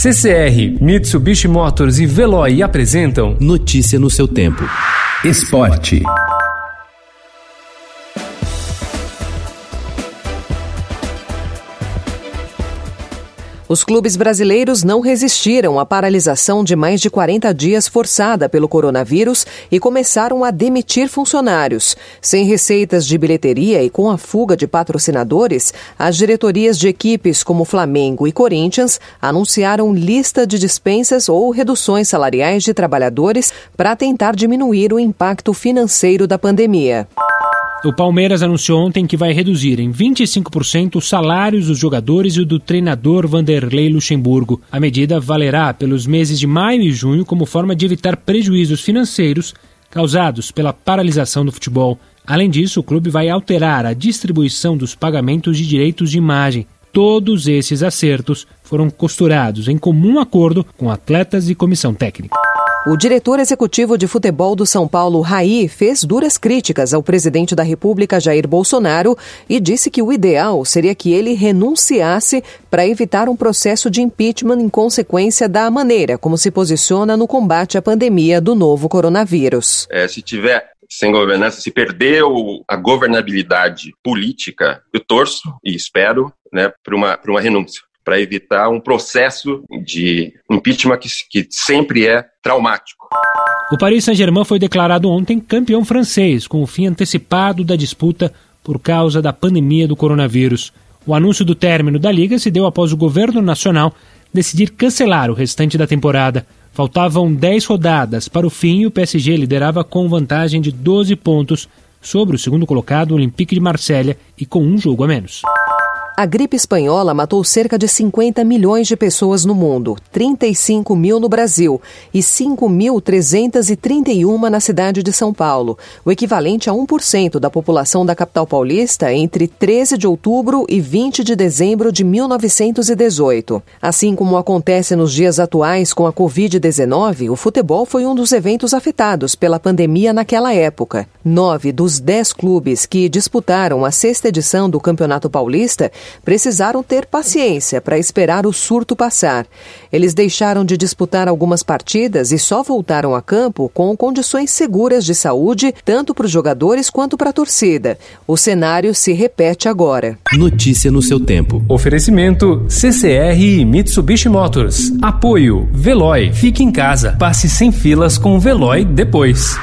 CCR, Mitsubishi Motors e Veloy apresentam Notícia no seu tempo. Esporte. Os clubes brasileiros não resistiram à paralisação de mais de 40 dias forçada pelo coronavírus e começaram a demitir funcionários. Sem receitas de bilheteria e com a fuga de patrocinadores, as diretorias de equipes como Flamengo e Corinthians anunciaram lista de dispensas ou reduções salariais de trabalhadores para tentar diminuir o impacto financeiro da pandemia. O Palmeiras anunciou ontem que vai reduzir em 25% os salários dos jogadores e o do treinador Vanderlei Luxemburgo. A medida valerá pelos meses de maio e junho como forma de evitar prejuízos financeiros causados pela paralisação do futebol. Além disso, o clube vai alterar a distribuição dos pagamentos de direitos de imagem. Todos esses acertos foram costurados em comum acordo com atletas e comissão técnica. O diretor executivo de futebol do São Paulo, Raí, fez duras críticas ao presidente da República, Jair Bolsonaro, e disse que o ideal seria que ele renunciasse para evitar um processo de impeachment em consequência da maneira como se posiciona no combate à pandemia do novo coronavírus. É, se tiver sem governança, se perdeu a governabilidade política, eu torço e espero né, para uma, uma renúncia para evitar um processo de impeachment que, que sempre é traumático. O Paris Saint-Germain foi declarado ontem campeão francês, com o fim antecipado da disputa por causa da pandemia do coronavírus. O anúncio do término da liga se deu após o governo nacional decidir cancelar o restante da temporada. Faltavam 10 rodadas para o fim e o PSG liderava com vantagem de 12 pontos sobre o segundo colocado, Olympique de Marselha, e com um jogo a menos. A gripe espanhola matou cerca de 50 milhões de pessoas no mundo, 35 mil no Brasil e 5.331 na cidade de São Paulo, o equivalente a 1% da população da capital paulista entre 13 de outubro e 20 de dezembro de 1918. Assim como acontece nos dias atuais com a Covid-19, o futebol foi um dos eventos afetados pela pandemia naquela época. Nove dos dez clubes que disputaram a sexta edição do Campeonato Paulista precisaram ter paciência para esperar o surto passar. Eles deixaram de disputar algumas partidas e só voltaram a campo com condições seguras de saúde, tanto para os jogadores quanto para a torcida. O cenário se repete agora. Notícia no seu tempo. Oferecimento CCR e Mitsubishi Motors. Apoio Veloy. Fique em casa. Passe sem filas com o Veloy depois.